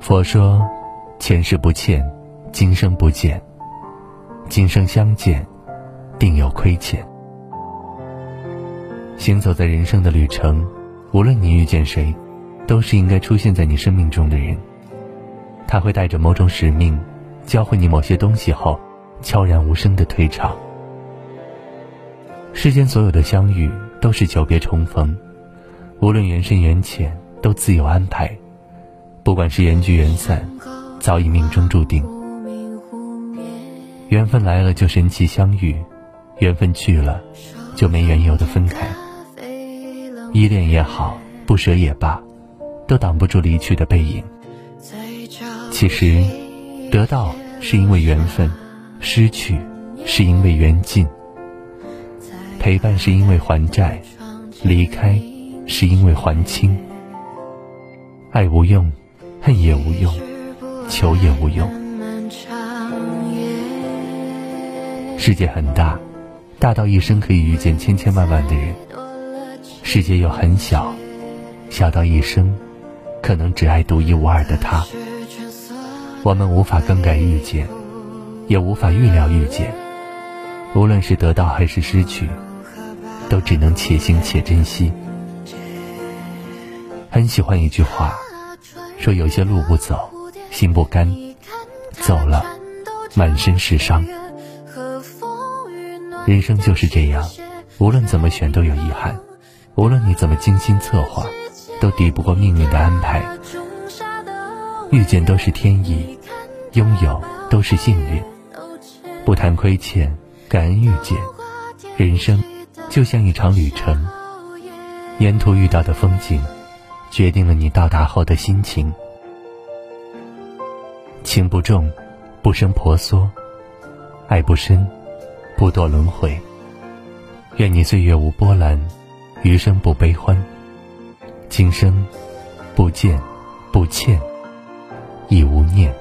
佛说：“前世不欠，今生不见。今生相见，定有亏欠。”行走在人生的旅程，无论你遇见谁，都是应该出现在你生命中的人。他会带着某种使命，教会你某些东西后，悄然无声的退场。世间所有的相遇，都是久别重逢，无论缘深缘浅，都自有安排。不管是缘聚缘散，早已命中注定。缘分来了就神奇相遇，缘分去了就没缘由的分开。依恋也好，不舍也罢，都挡不住离去的背影。其实，得到是因为缘分，失去是因为缘尽。陪伴是因为还债，离开是因为还清。爱无用。恨也无用，求也无用。世界很大，大到一生可以遇见千千万万的人；世界又很小，小到一生可能只爱独一无二的他。我们无法更改遇见，也无法预料遇见。无论是得到还是失去，都只能且行且珍惜。很喜欢一句话。说有些路不走，心不甘；走了，满身是伤。人生就是这样，无论怎么选都有遗憾，无论你怎么精心策划，都抵不过命运的安排。遇见都是天意，拥有都是幸运。不谈亏欠，感恩遇见。人生就像一场旅程，沿途遇到的风景。决定了你到达后的心情。情不重，不生婆娑；爱不深，不堕轮回。愿你岁月无波澜，余生不悲欢。今生不见，不欠，亦无念。